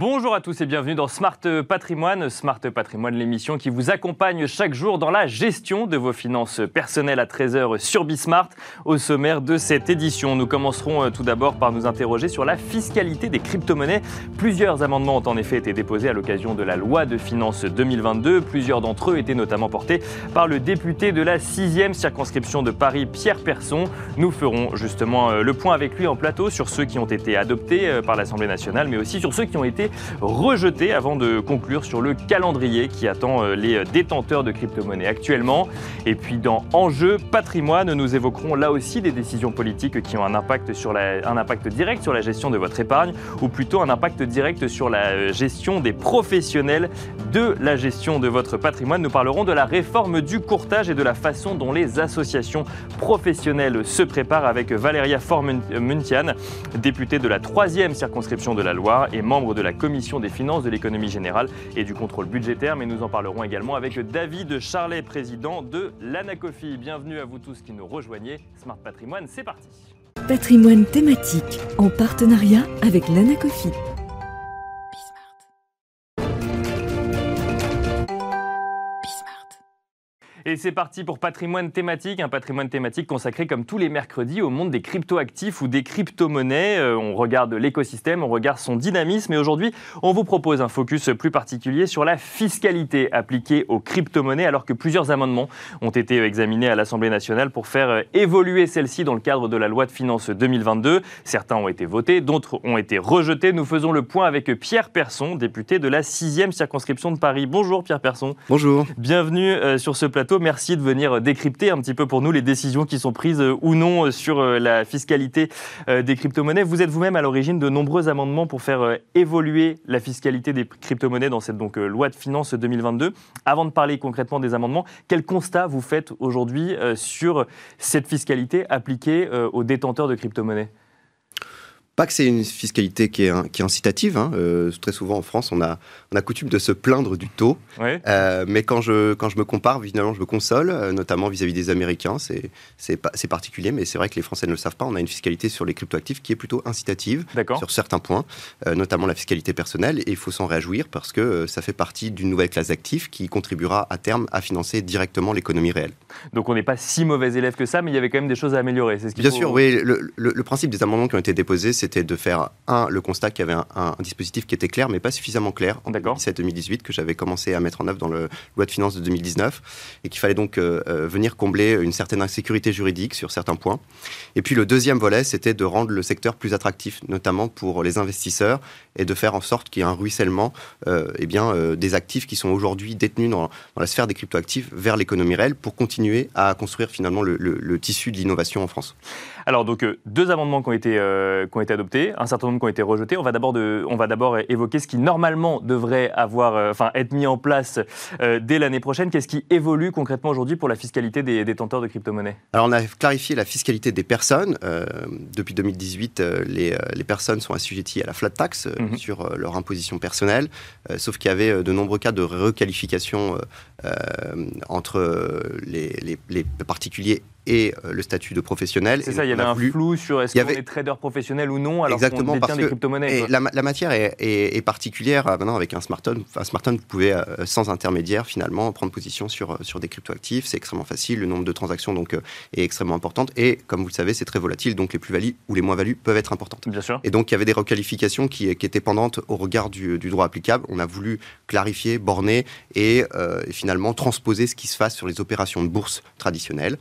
Bonjour à tous et bienvenue dans Smart Patrimoine. Smart Patrimoine, l'émission qui vous accompagne chaque jour dans la gestion de vos finances personnelles à 13h sur Bismart. Au sommaire de cette édition, nous commencerons euh, tout d'abord par nous interroger sur la fiscalité des crypto-monnaies. Plusieurs amendements ont en effet été déposés à l'occasion de la loi de finances 2022. Plusieurs d'entre eux étaient notamment portés par le député de la 6e circonscription de Paris, Pierre Persson. Nous ferons justement euh, le point avec lui en plateau sur ceux qui ont été adoptés euh, par l'Assemblée nationale, mais aussi sur ceux qui ont été rejeté avant de conclure sur le calendrier qui attend euh, les détenteurs de crypto-monnaies actuellement. Et puis dans Enjeu patrimoine, nous évoquerons là aussi des décisions politiques qui ont un impact, sur un impact direct sur la gestion de votre épargne, ou plutôt un impact direct sur la euh, gestion des professionnels de la gestion de votre patrimoine. Nous parlerons de la réforme du courtage et de la façon dont les associations professionnelles se préparent avec Valéria Formuntian, députée de la 3e circonscription de la Loire et membre de la commission des finances, de l'économie générale et du contrôle budgétaire. Mais nous en parlerons également avec David Charlet, président de l'ANACOFI. Bienvenue à vous tous qui nous rejoignez. Smart Patrimoine, c'est parti. Patrimoine thématique en partenariat avec l'ANACOFI. Et c'est parti pour patrimoine thématique, un patrimoine thématique consacré comme tous les mercredis au monde des cryptoactifs ou des crypto-monnaies. Euh, on regarde l'écosystème, on regarde son dynamisme et aujourd'hui, on vous propose un focus plus particulier sur la fiscalité appliquée aux crypto-monnaies alors que plusieurs amendements ont été examinés à l'Assemblée nationale pour faire euh, évoluer celle-ci dans le cadre de la loi de finances 2022. Certains ont été votés, d'autres ont été rejetés. Nous faisons le point avec Pierre Persson, député de la 6e circonscription de Paris. Bonjour Pierre Persson. Bonjour. Bienvenue euh, sur ce plateau. Merci de venir décrypter un petit peu pour nous les décisions qui sont prises euh, ou non euh, sur euh, la fiscalité des crypto-monnaies. Vous êtes vous-même à l'origine de nombreux amendements pour faire évoluer la fiscalité des crypto-monnaies dans cette loi de finances 2022. Avant de parler concrètement des amendements, quel constat vous faites aujourd'hui sur cette fiscalité appliquée aux détenteurs de crypto-monnaies? Pas que c'est une fiscalité qui est, qui est incitative. Hein. Euh, très souvent en France, on a, on a coutume de se plaindre du taux. Euh, mais quand je, quand je me compare, évidemment, je me console, euh, notamment vis-à-vis des Américains. C'est particulier, mais c'est vrai que les Français ne le savent pas. On a une fiscalité sur les cryptoactifs qui est plutôt incitative sur certains points, notamment la fiscalité personnelle. Et il faut s'en réjouir parce que ça fait partie d'une nouvelle classe d'actifs qui contribuera à terme à financer directement l'économie réelle. Donc on n'est pas si mauvais élève que ça, mais il y avait quand même des choses à améliorer. Ce Bien sûr, oui. Le, le, le, principe des amendements qui ont été déposés, c'est c'était de faire, un, le constat qu'il y avait un, dispositif qui était clair, mais pas suffisamment clair en 2017-2018, que j'avais commencé à mettre en œuvre dans le loi de finances de 2019, et qu'il fallait donc euh, euh, venir combler une certaine insécurité juridique sur certains points. Et puis le deuxième volet, c'était de rendre le secteur plus attractif, notamment pour les investisseurs, et de faire en sorte qu'il y ait un ruissellement euh, eh bien, euh, des actifs qui sont aujourd'hui détenus dans, dans, la sphère des cryptoactifs vers l'économie réelle pour continuer à construire finalement le, le tissu de l'innovation en France. Alors donc deux amendements qui ont été, qui ont été adoptés, un certain nombre qui ont été rejetés. On va d'abord on va d'abord évoquer ce qui normalement devrait avoir, euh, enfin être mis en place euh, dès l'année prochaine. Qu'est-ce qui évolue concrètement aujourd'hui pour la fiscalité des détenteurs de crypto-monnaies? Alors on a clarifié la fiscalité des personnes. Euh, depuis 2018, les, les, personnes sont assujetties à la flat tax mhm. sur leur imposition personnelle, sauf qu'il y avait de nombreux cas de requalification entre les, les, les particuliers et euh, le statut de professionnel. C'est ça, il y avait un flou sur est-ce qu'on est trader professionnel ou non alors qu'on détient des crypto-monnaies. La, la, matière est, particulière. Euh, maintenant, avec un smartphone, un smartphone, vous pouvez, euh, sans intermédiaire, finalement, prendre position sur, sur des cryptoactifs. C'est extrêmement facile. Le nombre de transactions donc, est extrêmement important. Et comme vous le savez, c'est très volatile. Donc, les plus-values ou les moins-values peuvent être importantes. Bien sûr. Et donc, il y avait des requalifications qui, qui étaient pendantes au regard du, du, droit applicable. On a voulu clarifier, borner et, finalement transposer ce qui se passe sur les opérations de bourse traditionnelles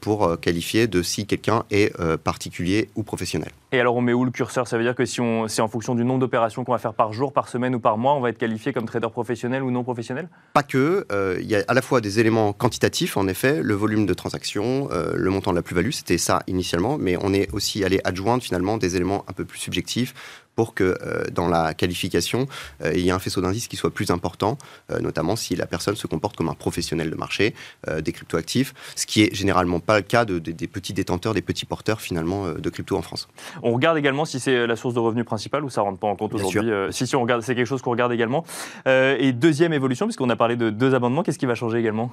pour qualifier de si quelqu'un est euh, particulier ou professionnel. Et alors on met où le curseur? Ça veut dire que si c'est en fonction du nombre d'opérations qu'on va faire par jour, par semaine ou par mois, on va être qualifié comme trader professionnel ou non professionnel? Pas que. Euh, il y a à la fois des éléments quantitatifs, en effet, le volume de transactions, euh, le montant de la plus-value, c'était ça initialement, mais on est aussi allé adjoindre finalement des éléments un peu plus subjectifs pour que euh, dans la qualification, il y ait un faisceau d'indices qui soit plus important, notamment si la personne se comporte comme un professionnel de marché des cryptoactifs, ce qui est généralement pas le cas de, des petits détenteurs, des petits porteurs finalement de crypto en France. On regarde également si c'est la source de revenus principale ou ça rentre pas en compte aujourd'hui. si, si on regarde, c'est quelque chose qu'on regarde également. et deuxième évolution, puisqu'on a parlé de deux amendements, qu'est-ce qui va changer également?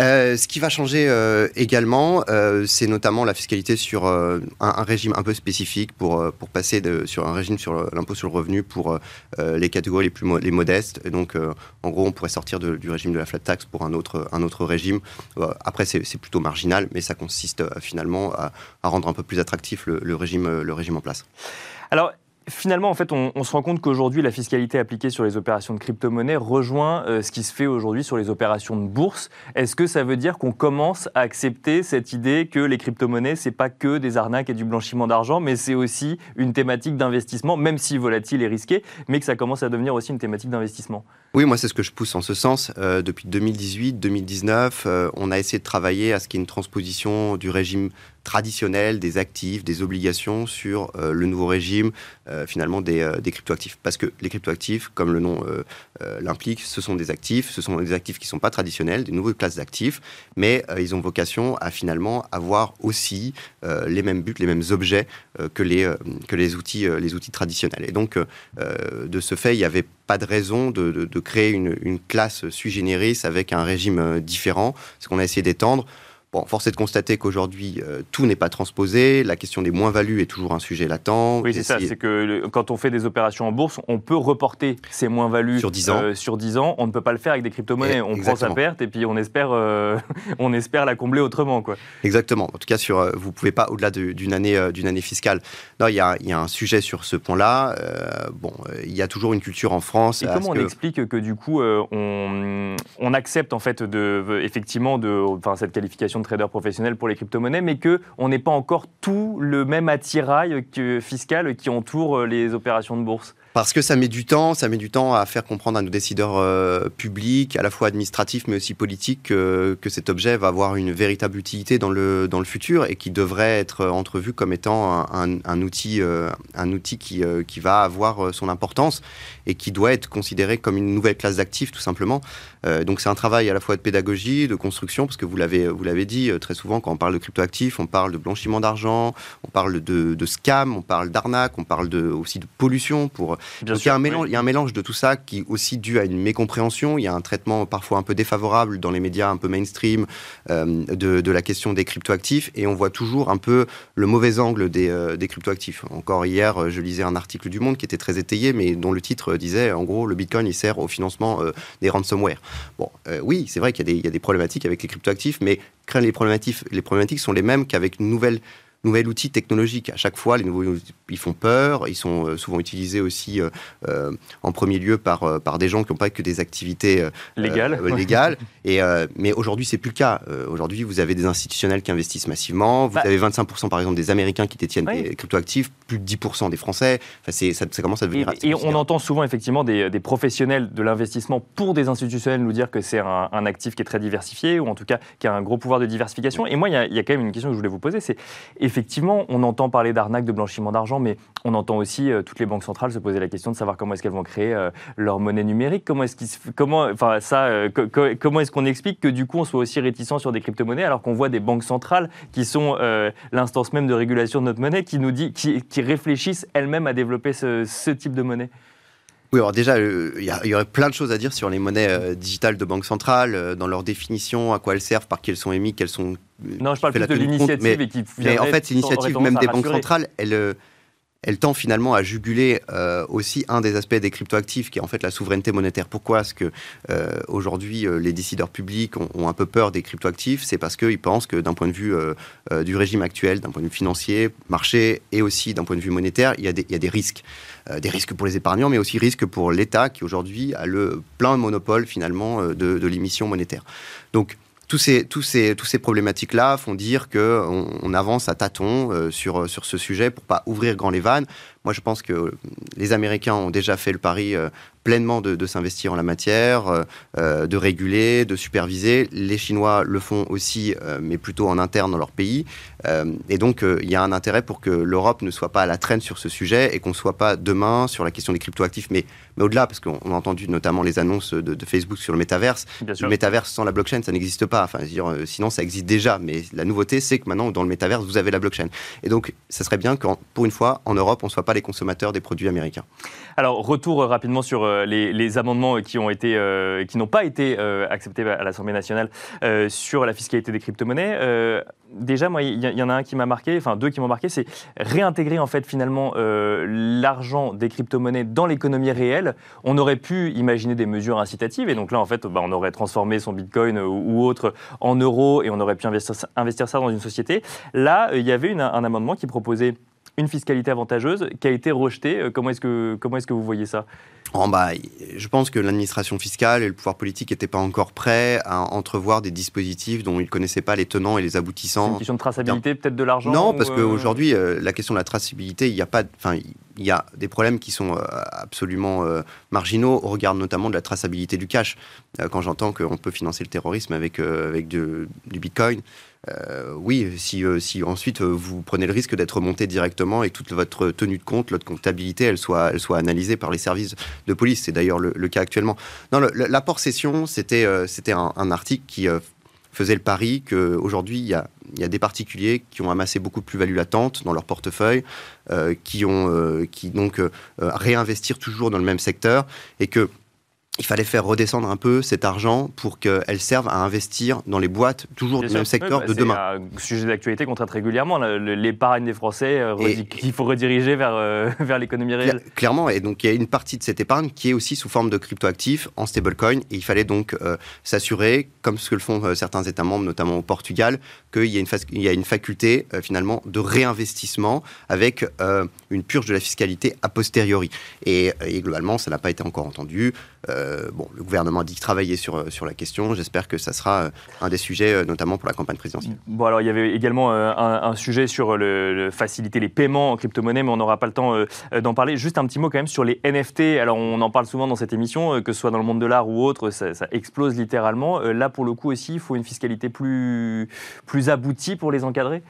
Euh, ce qui va changer euh, également, euh, c'est notamment la fiscalité sur un, régime un peu spécifique pour, pour passer sur un régime sur l'impôt sur le revenu pour les catégories les plus les modestes. Et donc, en gros, on pourrait sortir du régime de la flat tax pour un autre, un autre régime. après, c'est plutôt marginal, mais ça consiste finalement à, rendre un peu plus attractif le, le, régime, le régime en place. Alors, Finalement, en fait, on, se rend compte qu'aujourd'hui, la fiscalité appliquée sur les opérations de crypto-monnaie rejoint euh, ce qui se fait aujourd'hui sur les opérations de bourse. Est-ce que ça veut dire qu'on commence à accepter cette idée que les crypto-monnaies, c'est pas que des arnaques et du blanchiment d'argent, mais c'est aussi une thématique d'investissement, même si volatile et risquée, mais que ça commence à devenir aussi une thématique d'investissement? Oui, moi, c'est ce que je pousse en ce sens. Euh, depuis 2018, 2019, euh, on a essayé de travailler à ce qu'il y ait une transposition du régime traditionnel des actifs, des obligations sur euh, le nouveau régime euh, finalement des, euh, des, cryptoactifs. Parce que les cryptoactifs, comme le nom l'implique, ce sont des actifs, ce sont des actifs qui ne sont pas traditionnels, des nouvelles classes d'actifs, mais ils ont vocation à finalement avoir aussi les mêmes buts, les mêmes objets que, les, que les, outils, les outils traditionnels. Et donc, de ce fait, il n'y avait pas de raison de créer une, une, classe sui generis avec un régime différent, ce qu'on a essayé d'étendre. Bon, force est de constater qu'aujourd'hui, euh, tout n'est pas transposé. La question des moins-values est toujours un sujet latent. Oui, c'est ça. C'est que quand on fait des opérations en bourse, on peut reporter ces moins-values sur 10 ans. Euh, sur 10 ans. On ne peut pas le faire avec des crypto-monnaies. On prend sa perte et puis on espère, euh, on espère la combler autrement. Quoi. Exactement. En tout cas, sur, vous ne pouvez pas, au-delà d'une année, d'une année fiscale. Non, il y a, y a, un sujet sur ce point-là. bon, il y a toujours une culture en France. Et comment on explique que du coup, on, on, accepte en fait de, effectivement de, enfin, cette qualification de trader professionnel pour les crypto-monnaies, mais qu'on n'est pas encore tout le même attirail fiscal qui entoure euh, les opérations de bourse parce que ça met du temps, ça met du temps à faire comprendre à nos décideurs euh, publics, à la fois administratifs mais aussi politiques, que cet objet va avoir une véritable utilité dans le, dans le futur et qui devrait être entrevu comme étant un, outil, un outil euh, qui, qui va avoir son importance et qui doit être considéré comme une nouvelle classe d'actifs tout simplement. Euh, donc c'est un travail à la fois de pédagogie, de construction, parce que vous l'avez, vous l'avez dit, euh, très souvent quand on parle de cryptoactifs, on parle de blanchiment d'argent, on parle de, de scam, on parle d'arnaque, on parle de, aussi de pollution. Pour... donc il, y a un mélange, il y a un mélange de tout ça qui est aussi dû à une mécompréhension, il y a un traitement parfois un peu défavorable dans les médias un peu mainstream euh, de, de, la question des cryptoactifs, et on voit toujours un peu le mauvais angle des, des cryptoactifs. Encore hier, je lisais un article du Monde qui était très étayé, mais dont le titre disait, en gros, le Bitcoin, il sert au financement des ransomware. Bon, euh, oui, c'est vrai qu'il y, a des problématiques avec les cryptoactifs, mais les problématiques, les problématiques sont les mêmes qu'avec une nouvelle nouvel outil technologique. À chaque fois, les nouveaux ils font peur. Ils sont euh, souvent utilisés aussi euh, euh, en premier lieu par, par des gens qui n'ont pas que des activités légales. légales. Et, mais aujourd'hui, c'est plus le cas. aujourd'hui, vous avez des institutionnels qui investissent massivement. Vous bah avez 25% par exemple des Américains qui détiennent des cryptoactifs, plus de 10% des Français. Enfin, ça, ça, commence à devenir. Et, et on entend souvent effectivement des, des professionnels de l'investissement pour des institutionnels nous dire que c'est un, actif qui est très diversifié ou en tout cas qui a un gros pouvoir de diversification. Et moi, il y, y a quand même une question que je voulais vous poser, c'est effectivement, on entend parler d'arnaque, de blanchiment d'argent, mais on entend aussi euh, toutes les banques centrales se poser la question de savoir comment est-ce qu'elles vont créer euh, leur monnaie numérique. Comment est-ce comment, enfin ça, euh, comment est-ce qu'on explique que du coup on soit aussi réticent sur des crypto-monnaies alors qu'on voit des banques centrales qui sont l'instance même de régulation de notre monnaie qui nous dit, qui, réfléchissent elles-mêmes à développer ce, type de monnaie? Oui, alors déjà, il y, aurait plein de choses à dire sur les monnaies digitales de banque centrale, dans leur définition, à quoi elles servent, par qui elles sont émises, quelles sont non, je parle plus de l'initiative mais, qui mais en fait, l'initiative même des banques centrales, elle, euh, elle tend finalement à juguler euh, aussi un des aspects des cryptoactifs, qui est en fait la souveraineté monétaire. Pourquoi est-ce que euh, aujourd'hui les décideurs publics ont, un peu peur des cryptoactifs? C'est parce qu'ils pensent que d'un point de vue du régime actuel, d'un point de vue financier, marché et aussi d'un point de vue monétaire, il y a des, il y a des risques. des risques pour les épargnants, mais aussi risques pour l'État qui aujourd'hui a le plein monopole finalement de, de l'émission monétaire. Donc tous ces, tous ces, tous ces problématiques-là font dire qu'on on avance à tâtons euh, sur, sur ce sujet pour pas ouvrir grand les vannes. Moi, je pense que les Américains ont déjà fait le pari euh, pleinement de, s'investir en la matière, euh, euh, de réguler, de superviser. Les Chinois le font aussi, mais plutôt en interne dans leur pays. Et donc, il y a un intérêt pour que l'Europe ne soit pas à la traîne sur ce sujet et qu'on ne soit pas demain sur la question des cryptoactifs, mais, mais au-delà, parce qu'on a entendu notamment les annonces de, Facebook sur le métaverse. Le métaverse sans la blockchain, ça n'existe pas. Enfin, dire, sinon, ça existe déjà. Mais la nouveauté, c'est que maintenant, dans le métaverse, vous avez la blockchain. Et donc, ça serait bien que, pour une fois, en Europe, on ne soit pas les consommateurs des produits américains. Alors, retour rapidement sur les, amendements qui ont été, qui n'ont pas été acceptés à l'Assemblée nationale sur la fiscalité des crypto-monnaies. Déjà, moi, il y, en a un qui m'a marqué, enfin deux qui m'ont marqué, c'est réintégrer en fait finalement l'argent des crypto-monnaies dans l'économie réelle. On aurait pu imaginer des mesures incitatives, et donc là, en fait, bah, on aurait transformé son Bitcoin ou, autre en euros, et on aurait pu investir, ça dans une société. Là, il y avait un amendement qui proposait une fiscalité avantageuse qui a été rejetée. Euh, comment est-ce que vous voyez ça? En bas, je pense que l'administration fiscale et le pouvoir politique n'étaient pas encore prêts à entrevoir des dispositifs dont ils ne connaissaient pas les tenants et les aboutissants. Une question de traçabilité, peut-être de l'argent Non, parce qu'aujourd'hui, euh, la question de la traçabilité, il y a pas, enfin, il y a des problèmes qui sont euh, absolument marginaux au regard notamment de la traçabilité du cash. quand j'entends qu'on peut financer le terrorisme avec, avec du Bitcoin, euh, oui, si, euh, si ensuite euh, vous prenez le risque d'être monté directement et toute votre tenue de compte, votre comptabilité, elle soit, elle soit analysée par les services de police. C'est d'ailleurs le, cas actuellement. Non, l'apport session, c'était c'était un, article qui faisait le pari qu'aujourd'hui, il y a, y a des particuliers qui ont amassé beaucoup de plus-value latente dans leur portefeuille, qui ont qui donc réinvestir toujours dans le même secteur et que il fallait faire redescendre un peu cet argent pour qu'elle serve à investir dans les boîtes, toujours du même secteur bah, de demain. C'est un sujet d'actualité qu'on traite régulièrement, l'épargne des Français euh, qu'il faut rediriger vers, euh, vers l'économie réelle. Clairement, et donc il y a une partie de cette épargne qui est aussi sous forme de cryptoactifs en stablecoin, et il fallait donc euh, s'assurer, comme ce que le font certains États membres, notamment au Portugal, qu'il y, y a une faculté finalement de réinvestissement avec une purge de la fiscalité a posteriori. Et, et globalement, ça n'a pas été encore entendu. Euh, bon, le gouvernement a dit travailler sur, euh, sur la question. J'espère que ça sera euh, un des sujets, notamment pour la campagne présidentielle. Bon, alors il y avait également un, sujet sur le, faciliter les paiements en crypto-monnaie, mais on n'aura pas le temps d'en parler. Juste un petit mot quand même sur les NFT. Alors on en parle souvent dans cette émission, que ce soit dans le monde de l'art ou autre, ça, explose littéralement. Là, pour le coup aussi, il faut une fiscalité plus, plus aboutie pour les encadrer?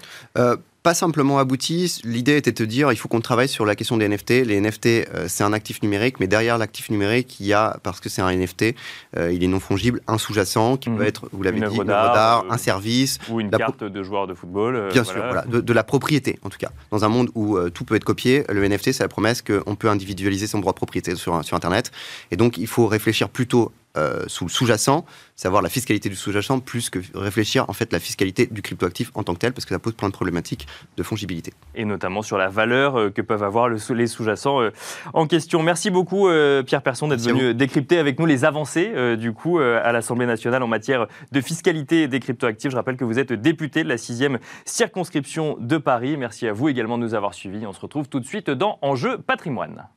Pas simplement abouti. L'idée était de te dire, il faut qu'on travaille sur la question des NFT. Les NFT, euh, c'est un actif numérique, mais derrière l'actif numérique, il y a, parce que c'est un NFT, euh, il est non fongible, un sous-jacent qui peut mhm. être, vous l'avez dit, une d'art, euh, un service. Ou une carte de joueur de football. Bien sûr, voilà, de, la propriété, en tout cas. Dans un monde où tout peut être copié, le NFT, c'est la promesse qu'on peut individualiser son droit de propriété sur, sur Internet. Et donc, il faut réfléchir plutôt euh, sous le sous-jacent, savoir la fiscalité du sous-jacent, plus que réfléchir en fait la fiscalité du cryptoactif en tant que tel, parce que ça pose plein de problématiques de fongibilité. Et notamment sur la valeur euh, que peuvent avoir les sous-jacents euh, en question. Merci beaucoup Pierre Persson d'être venu décrypter avec nous les avancées du coup à l'Assemblée nationale en matière de fiscalité des cryptoactifs. Je rappelle que vous êtes député de la 6e circonscription de Paris. Merci à vous également de nous avoir suivis. On se retrouve tout de suite dans Enjeu patrimoine.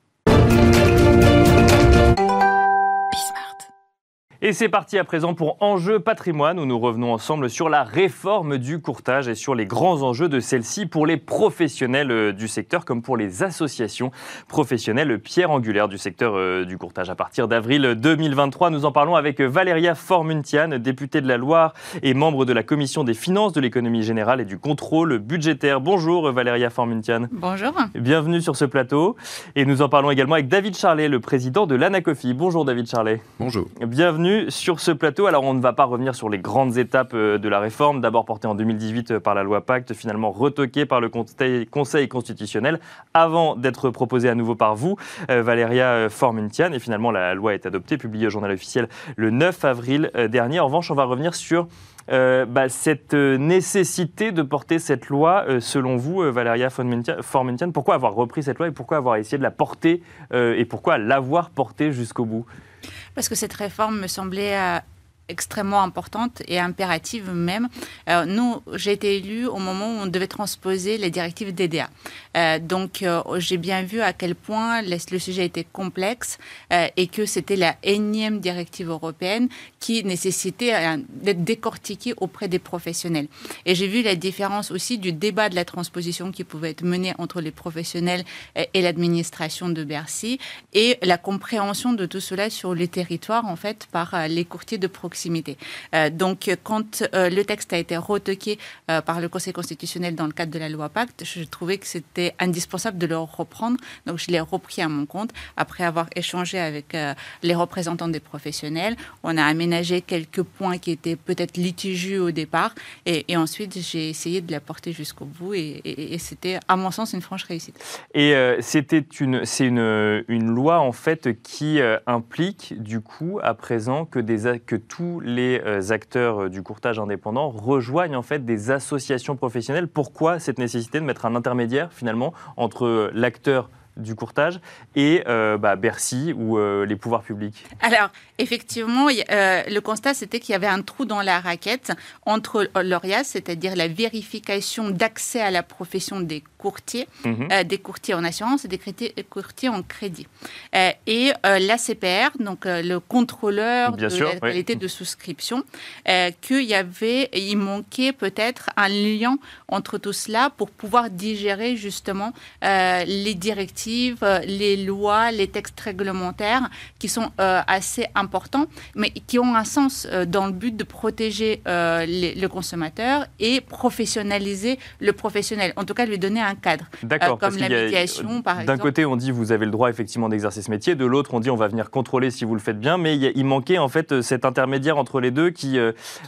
Et c'est parti à présent pour Enjeu patrimoine où nous revenons ensemble sur la réforme du courtage et sur les grands enjeux de celle-ci pour les professionnels euh, du secteur comme pour les associations professionnelles pierre angulaire du secteur euh, du courtage. À partir d'avril 2023, nous en parlons avec Valéria Formuntian, députée de la Loire et membre de la commission des finances, de l'économie générale et du contrôle budgétaire. Bonjour Valéria Formuntian. Bonjour. Bienvenue sur ce plateau. Et nous en parlons également avec David Charlet, le président de l'ANACOFI. Bonjour David Charlet. Bonjour. Bienvenue sur ce plateau. Alors on ne va pas revenir sur les grandes étapes euh, de la réforme, d'abord portée en 2018 euh, par la loi Pacte, finalement retoquée par le Conseil constitutionnel avant d'être proposée à nouveau par vous, euh, Valéria Formuntian. Et finalement la loi est adoptée, publiée au journal officiel le 9 avril dernier. En revanche, on va revenir sur bah, cette nécessité de porter cette loi, selon vous, Valéria Formuntian, pourquoi avoir repris cette loi et pourquoi avoir essayé de la porter et pourquoi l'avoir portée jusqu'au bout? Parce que cette réforme me semblait euh, extrêmement importante et impérative même. Euh, nous, j'ai été élue au moment où on devait transposer les directives DDA. Euh, donc, euh, j'ai bien vu à quel point le, sujet était complexe et que c'était la énième directive européenne qui nécessitait d'être décortiquée auprès des professionnels. Et j'ai vu la différence aussi du débat de la transposition qui pouvait être mené entre les professionnels et l'administration de Bercy et la compréhension de tout cela sur les territoires, en fait, par les courtiers de proximité proximité. donc, quand le texte a été retoqué par le Conseil constitutionnel dans le cadre de la loi Pacte, je trouvais que c'était indispensable de le reprendre. Donc, je l'ai repris à mon compte après avoir échangé avec les représentants des professionnels. On a aménagé quelques points qui étaient peut-être litigieux au départ et, ensuite j'ai essayé de la porter jusqu'au bout et, c'était, à mon sens, une franche réussite. Et c'était une, c'est une, loi en fait qui euh, implique du coup à présent que, des, que tous les euh, acteurs euh, du courtage indépendant rejoignent en fait des associations professionnelles. Pourquoi cette nécessité de mettre un intermédiaire finalement entre l'acteur du courtage et euh, bah, Bercy ou euh, les pouvoirs publics? Alors, effectivement, euh, le constat, c'était qu'il y avait un trou dans la raquette entre l'ORIAS, c'est-à-dire la vérification d'accès à la profession des courtiers, mhm. des courtiers en assurance et des courtiers en crédit. et l'ACPR, donc le contrôleur de la qualité de souscription, qu'il y avait, il manquait peut-être un lien entre tout cela pour pouvoir digérer justement les directives euh, les lois, les textes réglementaires qui sont euh, assez importants, mais qui ont un sens euh, dans le but de protéger le consommateur et professionnaliser le professionnel, en tout cas lui donner un cadre. D'accord, comme la médiation, par exemple. D'un côté, on dit vous avez le droit effectivement d'exercer ce métier, de l'autre, on dit on va venir contrôler si vous le faites bien, mais il, manquait en fait cet intermédiaire entre les deux qui,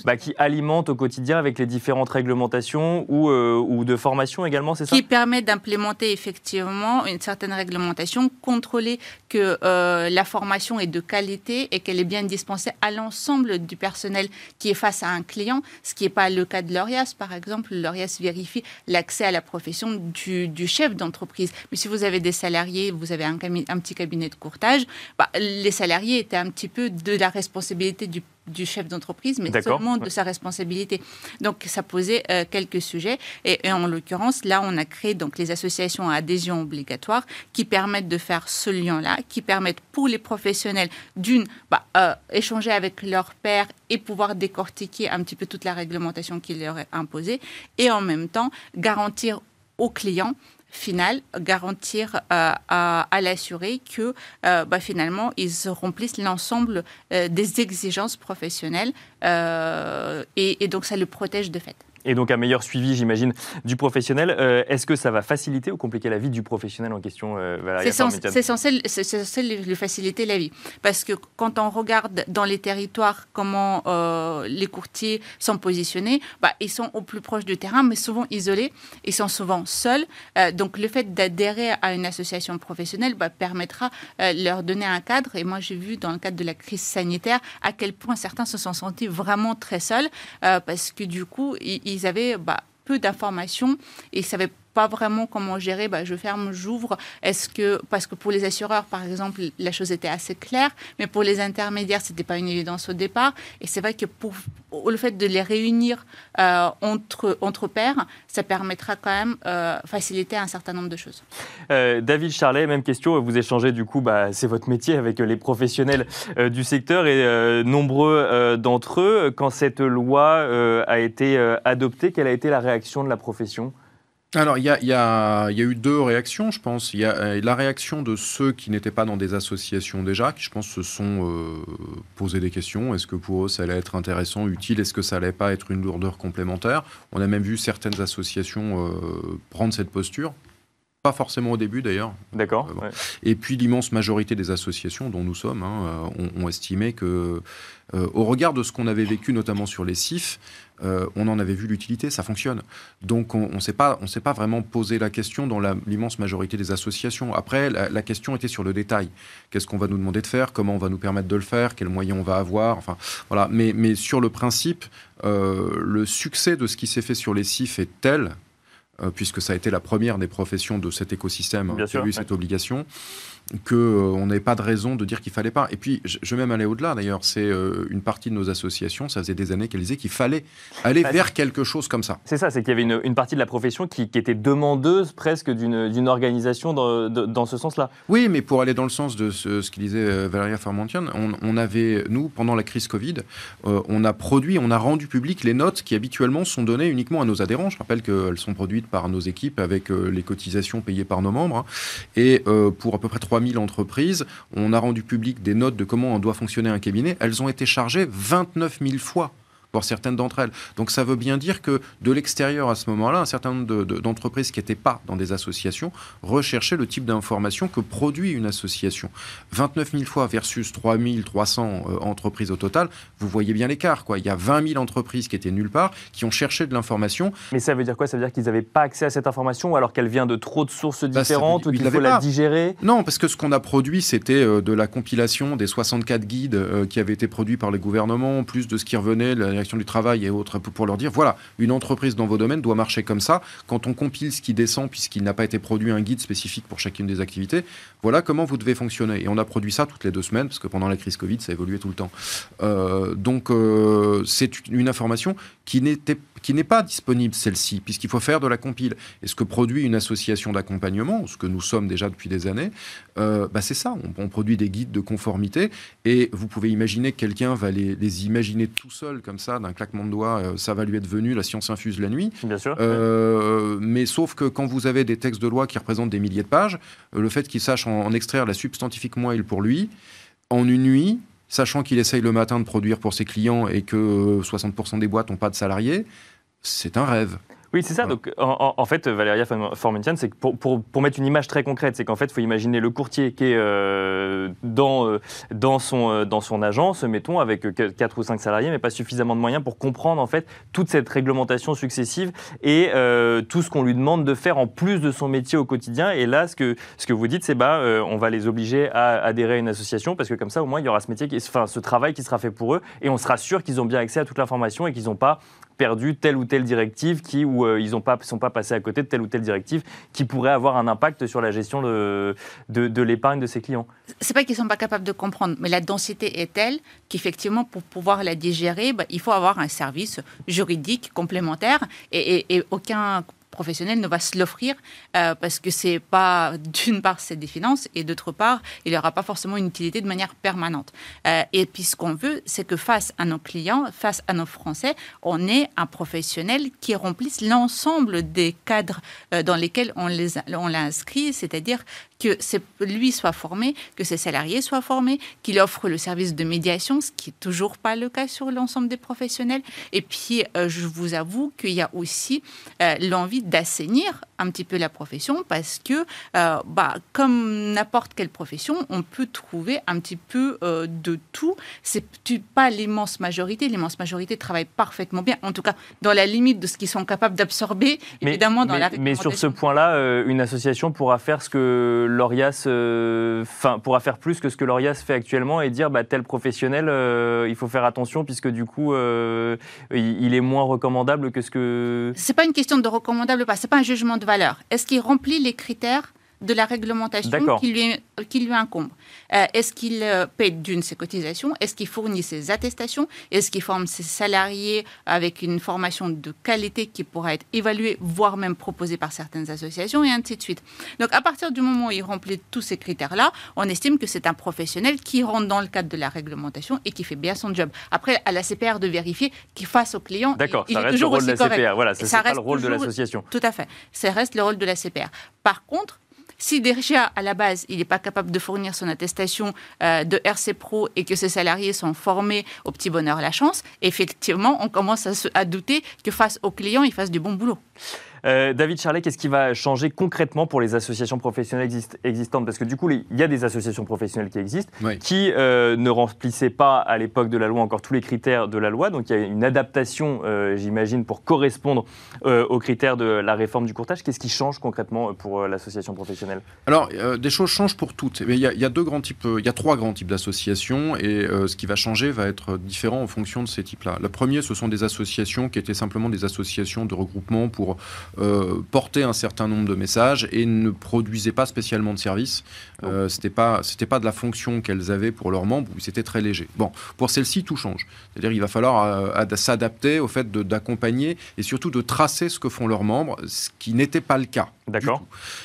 bah, qui alimente au quotidien avec les différentes réglementations ou, ou de formation également, c'est ça? Qui permet d'implémenter effectivement une certaine réglementation, contrôler que euh, la formation est de qualité et qu'elle est bien dispensée à l'ensemble du personnel qui est face à un client, ce qui n'est pas le cas de l'ORIAS. Par exemple, l'ORIAS vérifie l'accès à la profession du, chef d'entreprise. Mais si vous avez des salariés, vous avez un, un petit cabinet de courtage, bah, les salariés étaient un petit peu de la responsabilité du du chef d'entreprise, mais seulement de sa responsabilité. Donc, ça posait euh, quelques sujets. Et, en l'occurrence, là, on a créé donc les associations à adhésion obligatoire qui permettent de faire ce lien-là, qui permettent pour les professionnels, d'une, bah, euh, échanger avec leur père et pouvoir décortiquer un petit peu toute la réglementation qui leur est imposée, et en même temps garantir aux clients final, garantir euh, à, l'assuré que euh, bah, finalement, ils remplissent l'ensemble euh, des exigences professionnelles et, donc ça le protège de fait et donc un meilleur suivi, j'imagine, du professionnel. Euh, est-ce que ça va faciliter ou compliquer la vie du professionnel en question euh, C'est censé, censé lui faciliter la vie. Parce que quand on regarde dans les territoires comment euh, les courtiers sont positionnés, bah, ils sont au plus proche du terrain, mais souvent isolés. Ils sont souvent seuls. donc le fait d'adhérer à une association professionnelle bah, permettra de leur donner un cadre. Et moi, j'ai vu dans le cadre de la crise sanitaire à quel point certains se sont sentis vraiment très seuls parce que du coup, ils ils avaient bah, peu d'informations et ne savaient pas vraiment comment gérer, bah, je ferme, j'ouvre. Est-ce que, parce que pour les assureurs, par exemple, la chose était assez claire, mais pour les intermédiaires, ce n'était pas une évidence au départ. Et c'est vrai que pour, le fait de les réunir euh, entre, entre pairs, ça permettra quand même euh, faciliter un certain nombre de choses. Euh, David Charlet, même question. Vous échangez du coup, bah, c'est votre métier avec les professionnels du secteur et nombreux d'entre eux. Quand cette loi a été adoptée, quelle a été la réaction de la profession? Alors, il y a, eu deux réactions, je pense. Il y a euh, la réaction de ceux qui n'étaient pas dans des associations déjà, qui, je pense, se sont euh, posé des questions. Est-ce que pour eux, ça allait être intéressant, utile? Est-ce que ça allait pas être une lourdeur complémentaire? On a même vu certaines associations euh, prendre cette posture. Pas forcément au début d'ailleurs. D'accord. Et puis l'immense majorité des associations dont nous sommes hein, ont, estimé que, au regard de ce qu'on avait vécu notamment sur les CIF, euh, on en avait vu l'utilité, ça fonctionne. Donc on ne s'est pas, pas vraiment posé la question dans l'immense majorité des associations. Après, la, question était sur le détail. Qu'est-ce qu'on va nous demander de faire? Comment on va nous permettre de le faire? Quels moyens on va avoir? Enfin, voilà. Mais, mais sur le principe, euh, le succès de ce qui s'est fait sur les CIF est tel euh, puisque ça a été la première des professions de cet écosystème hein, qui a eu cette obligation, qu'on euh, n'avait pas de raison de dire qu'il fallait pas. Et puis, je, vais même aller au-delà d'ailleurs. C'est euh, une partie de nos associations, ça faisait des années qu'elles disaient qu'il fallait aller bah, vers quelque chose comme ça. C'est ça, c'est qu'il y avait une, une, partie de la profession qui, qui était demandeuse presque d'une organisation dans, dans ce sens-là. Oui, mais pour aller dans le sens de ce, ce qu'il disait euh, Valéria Farmantian, on, on, avait, nous, pendant la crise Covid, on a produit, on a rendu public les notes qui habituellement sont données uniquement à nos adhérents. Je rappelle qu'elles sont produites produite par nos équipes avec les cotisations payées par nos membres. Hein. Et pour à peu près 3000 entreprises, on a rendu public des notes de comment doit fonctionner un cabinet. Elles ont été chargées 29 000 fois pour certaines d'entre elles. Donc ça veut bien dire que de l'extérieur à ce moment-là, un certain nombre d'entreprises qui n'étaient pas dans des associations recherchaient le type d'information que produit une association. 29 000 fois versus 3 300 euh, entreprises au total, vous voyez bien l'écart. Quoi. Il y a 20 000 entreprises qui étaient nulle part, qui ont cherché de l'information. Mais ça veut dire quoi? Ça veut dire qu'ils n'avaient pas accès à cette information ou alors qu'elle vient de trop de sources bah, différentes ou qu'il faut la digérer? Non, parce que ce qu'on a produit, c'était euh, de la compilation des 64 guides euh, qui avaient été produits par les gouvernements, plus de ce qui revenait, la du travail et autres pour leur dire voilà, une entreprise dans vos domaines doit marcher comme ça. Quand on compile ce qui descend, puisqu'il n'a pas été produit un guide spécifique pour chacune des activités, voilà comment vous devez fonctionner. Et on a produit ça toutes les deux semaines, parce que pendant la crise Covid, ça évoluait tout le temps. Euh, donc, euh, c'est une information qui n'était qui n'est pas disponible celle-ci, puisqu'il faut faire de la compile. Et ce que produit une association d'accompagnement, ce que nous sommes déjà depuis des années, euh, bah c'est ça. On, produit des guides de conformité, et vous pouvez imaginer que quelqu'un va les, les, imaginer tout seul comme ça, d'un claquement de doigts, euh, ça va lui être venu, la science infuse la nuit. Bien sûr. Euh, mais sauf que quand vous avez des textes de loi qui représentent des milliers de pages, le fait qu'il sache en, en extraire la substantifique moelle pour lui, en une nuit, sachant qu'il essaye le matin de produire pour ses clients et que 60% des boîtes n'ont pas de salariés, c'est un rêve. Oui, c'est ça. Donc, en, fait, Valéria Formentian, c'est pour, pour, pour, mettre une image très concrète, c'est qu'en fait, il faut imaginer le courtier qui est euh, dans, euh, dans, son, euh, dans son agence, mettons, avec 4 ou 5 salariés, mais pas suffisamment de moyens pour comprendre, en fait, toute cette réglementation successive et tout ce qu'on lui demande de faire en plus de son métier au quotidien. Et là, ce que, ce que vous dites, c'est bah, on va les obliger à adhérer à une association parce que comme ça, au moins, il y aura ce métier, qui, enfin, ce travail qui sera fait pour eux et on sera sûr qu'ils ont bien accès à toute l'information et qu'ils n'ont pas perdu telle ou telle directive qui, ou euh, ils ne pas, sont pas passés à côté de telle ou telle directive qui pourrait avoir un impact sur la gestion de, de, l'épargne de ses clients. C'est pas qu'ils sont pas capables de comprendre, mais la densité est telle qu'effectivement, pour pouvoir la digérer, bah, il faut avoir un service juridique complémentaire et aucun professionnel ne va se l'offrir euh, parce que c'est pas d'une part c'est des finances et d'autre part il n'y aura pas forcément une utilité de manière permanente. Euh, et puis ce qu'on veut, c'est que face à nos clients, face à nos Français, on ait un professionnel qui remplisse l'ensemble des cadres euh, dans lesquels on les on l'a inscrit, c'est-à-dire que lui soit formé, que ses salariés soient formés, qu'il offre le service de médiation, ce qui n'est toujours pas le cas sur l'ensemble des professionnels. Et puis, je vous avoue qu'il y a aussi euh, l'envie d'assainir un petit peu la profession parce que, euh, bah, comme n'importe quelle profession, on peut trouver un petit peu de tout. C'est pas l'immense majorité. L'immense majorité travaille parfaitement bien, en tout cas dans la limite de ce qu'ils sont capables d'absorber, évidemment, dans la Mais sur ce point-là, une association pourra faire ce que L'Orias euh, pourra faire plus que ce que l'Orias fait actuellement et dire bah, tel professionnel, euh, il faut faire attention puisque du coup, euh, il, est moins recommandable que ce que. C'est pas une question de recommandable ou pas, c'est pas un jugement de valeur. Est-ce qu'il remplit les critères de la réglementation qui lui, qui lui incombe. Euh, est-ce qu'il euh, paie d'une ses cotisations? Est-ce qu'il fournit ses attestations? Est-ce qu'il forme ses salariés avec une formation de qualité qui pourra être évaluée, voire même proposée par certaines associations, et ainsi de suite? Donc à partir du moment où il remplit tous ces critères-là, on estime que c'est un professionnel qui rentre dans le cadre de la réglementation et qui fait bien son job. Après, à la CPR de vérifier qu'il fasse au client. D'accord, ça reste le rôle de la CPR. Voilà, ça, reste le rôle de l'association. Tout à fait. Ça reste le rôle de la CPR. Par contre, si déjà, à la base, il n'est pas capable de fournir son attestation euh, de RC Pro et que ses salariés sont formés au petit bonheur la chance, effectivement, on commence à, douter que face aux clients, il fasse du bon boulot. Euh, David Charlet, qu'est-ce qui va changer concrètement pour les associations professionnelles existantes? Parce que du coup, il y a des associations professionnelles qui existent, qui euh, ne remplissaient pas à l'époque de la loi encore tous les critères de la loi. Donc il y a une adaptation, euh, j'imagine, pour correspondre aux critères de la réforme du courtage. Qu'est-ce qui change concrètement pour l'association professionnelle? Alors, des choses changent pour toutes. Mais il y, a, deux grands types, il y a trois grands types d'associations et ce qui va changer va être différent en fonction de ces types-là. La première, ce sont des associations qui étaient simplement des associations de regroupement pour euh, portaient un certain nombre de messages et ne produisaient pas spécialement de services. Euh, c'était pas c'était pas de la fonction qu'elles avaient pour leurs membres, c'était très léger. Bon, pour celles-ci, tout change. C'est-à-dire il va falloir euh, s'adapter au fait d'accompagner et surtout de tracer ce que font leurs membres, ce qui n'était pas le cas. D'accord.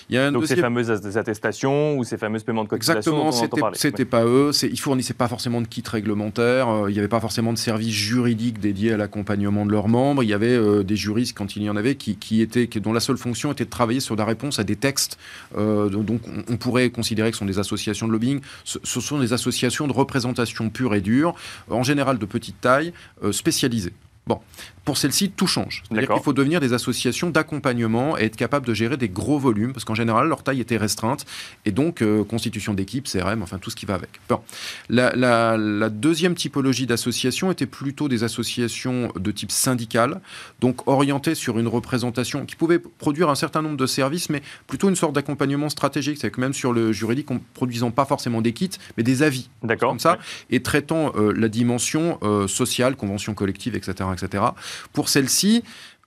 Donc ces fameuses attestations ou ces fameuses paiements de cotisation Exactement, c'était pas eux. Ils fournissaient pas forcément de kit réglementaire. il n'y avait pas forcément de services juridiques dédiés à l'accompagnement de leurs membres. Il y avait des juristes quand il y en avait qui, qui étaient dont la seule fonction était de travailler sur la réponse à des textes. donc on, pourrait considérer que ce sont des associations de lobbying. Ce, ce sont des associations de représentation pure et dure, en général de petite taille, spécialisées. Bon, pour celle-ci, tout change. C'est-à-dire qu'il faut devenir des associations d'accompagnement et être capable de gérer des gros volumes, parce qu'en général, leur taille était restreinte, et donc euh, constitution d'équipe, CRM, enfin tout ce qui va avec. Bon. La, deuxième typologie d'association était plutôt des associations de type syndical, donc orientées sur une représentation qui pouvait produire un certain nombre de services, mais plutôt une sorte d'accompagnement stratégique, c'est que même sur le juridique, en produisant pas forcément des kits, mais des avis, comme ça, et traitant euh, la dimension euh, sociale, convention collective, etc., etc. Pour celle-ci,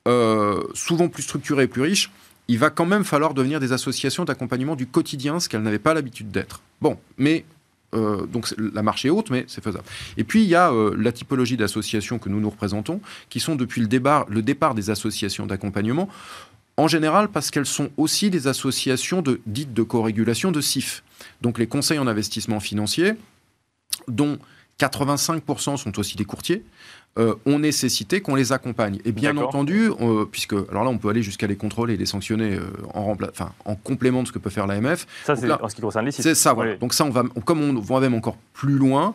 euh, souvent plus structurée et plus riche, il va quand même falloir devenir des associations d'accompagnement du quotidien, ce qu'elles n'avaient pas l'habitude d'être. Bon, mais euh, donc la marche est haute, mais c'est faisable. Et puis il y a euh, la typologie d'associations que nous nous représentons, qui sont depuis le départ, des associations d'accompagnement, en général parce qu'elles sont aussi des associations dites de co-régulation de CIF. Donc les conseils en investissement financier, dont 85% sont aussi des courtiers, euh, ont nécessité qu'on les accompagne. Et bien entendu, euh, puisque alors là, on peut aller jusqu'à les contrôler et les sanctionner euh, en, en complément de ce que peut faire l'AMF. Ça, c'est en ce qui concerne les sites. C'est ça, voilà. Donc ça, on va, comme on va même encore plus loin,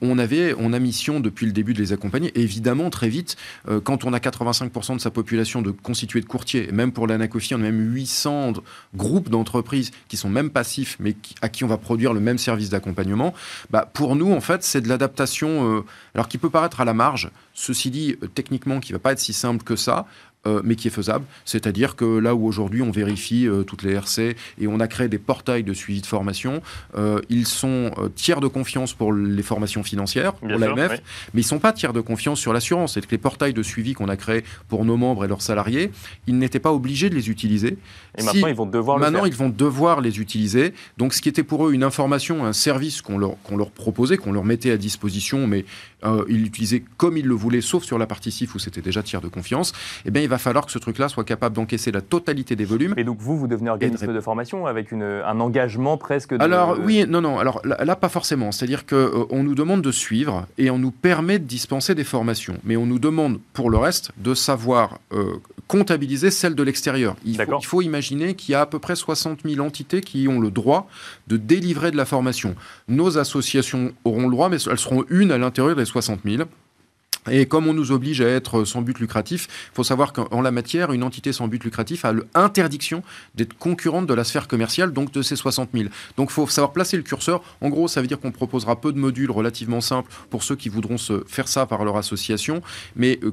on, avait, on a mission depuis le début de les accompagner. Et évidemment, très vite, quand on a 85% de sa population de constituée de courtiers, et même pour l'ANACOFI, on a même 800 groupes d'entreprises qui sont même passifs, mais à qui on va produire le même service d'accompagnement, bah, pour nous, en fait, c'est de l'adaptation, alors qui peut paraître à la marge, Ceci dit, euh, techniquement, qui ne va pas être si simple que ça, euh, mais qui est faisable. C'est-à-dire que là où aujourd'hui on vérifie euh, toutes les RC et on a créé des portails de suivi de formation, ils sont tiers de confiance pour les formations financières, pour l'AMF, mais ils ne sont pas tiers de confiance sur l'assurance. C'est que les portails de suivi qu'on a créés pour nos membres et leurs salariés, ils n'étaient pas obligés de les utiliser. Et maintenant, ils vont devoir maintenant, ils vont devoir les utiliser. Donc, ce qui était pour eux une information, un service qu'on leur, qu'on leur proposait, qu'on leur mettait à disposition, mais euh, ils l'utilisaient comme ils le voulaient, sauf sur la partie SIF où c'était déjà tiers de confiance, eh bien, il va falloir que ce truc-là soit capable d'encaisser la totalité des volumes. Et donc, vous, vous devenez organisme de formation avec une, un engagement presque de... Alors, oui, non, non. Alors là, pas forcément. C'est-à-dire qu'on euh, on nous demande de suivre et on nous permet de dispenser des formations. Mais on nous demande, pour le reste, de savoir euh, comptabiliser celles de l'extérieur. Il, il, faut imaginer qu'il y a à peu près 60 000 entités qui ont le droit de délivrer de la formation. Nos associations auront le droit, mais elles seront une à l'intérieur des 60 000. Et comme on nous oblige à être sans but lucratif, il faut savoir qu'en la matière, une entité sans but lucratif a l'interdiction d'être concurrente de la sphère commerciale, donc de ces 60 000. Donc il faut savoir placer le curseur. En gros, ça veut dire qu'on proposera peu de modules relativement simples pour ceux qui voudront se faire ça par leur association, mais euh,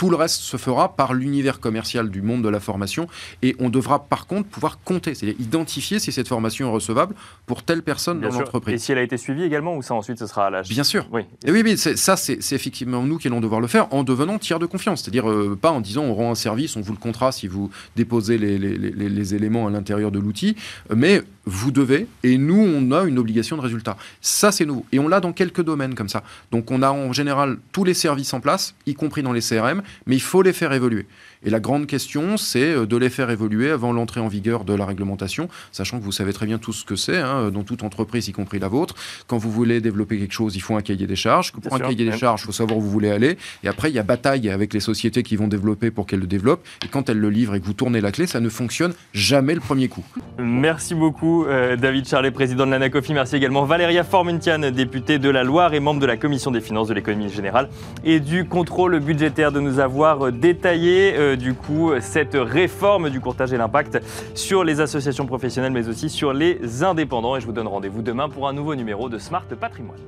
tout le reste se fera par l'univers commercial du monde de la formation et on devra par contre pouvoir compter, c'est-à-dire identifier si cette formation est recevable pour telle personne dans l'entreprise. Et si elle a été suivie également ou ça ensuite ce sera à l'âge Bien sûr. Oui, et oui, oui ça c'est effectivement nous qui allons devoir le faire en devenant tiers de confiance, c'est-à-dire euh, pas en disant on rend un service, on vous le contrat si vous déposez les, les, les éléments à l'intérieur de l'outil, mais vous devez, et nous, on a une obligation de résultat. Ça, c'est nouveau. Et on l'a dans quelques domaines comme ça. Donc, on a en général tous les services en place, y compris dans les CRM, mais il faut les faire évoluer. Et la grande question, c'est euh, de les faire évoluer avant l'entrée en vigueur de la réglementation, sachant que vous savez très bien tout ce que c'est, hein, dans toute entreprise, y compris la vôtre. Quand vous voulez développer quelque chose, il faut un cahier des charges. Pour un cahier des charges, il faut savoir où vous voulez aller. Et après, il y a bataille avec les sociétés qui vont développer pour qu'elles le développent. Et quand elles le livrent et que vous tournez la clé, ça ne fonctionne jamais le premier coup. Merci beaucoup, euh, David Charlet, président de l'ANACOFI. Merci également Valéria Formentian, députée de la Loire et membre de la commission des finances de l'économie générale et du contrôle budgétaire, de nous avoir euh, du coup cette réforme du courtage et l'impact sur les associations professionnelles mais aussi sur les indépendants. Et je vous donne rendez-vous demain pour un nouveau numéro de Smart Patrimoine.